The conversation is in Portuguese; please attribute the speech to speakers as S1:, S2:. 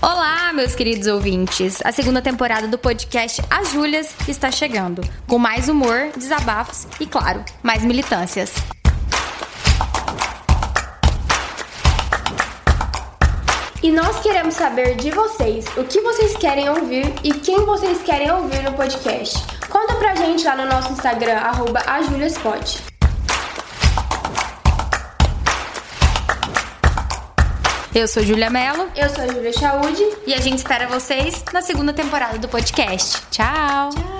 S1: Olá, meus queridos ouvintes! A segunda temporada do podcast As Júlias está chegando, com mais humor, desabafos e, claro, mais militâncias.
S2: E nós queremos saber de vocês o que vocês querem ouvir e quem vocês querem ouvir no podcast. Conta pra gente lá no nosso Instagram, arroba
S1: Eu sou Júlia Mello.
S2: Eu sou a Júlia Chaude.
S1: E a gente espera vocês na segunda temporada do podcast. Tchau!
S2: Tchau!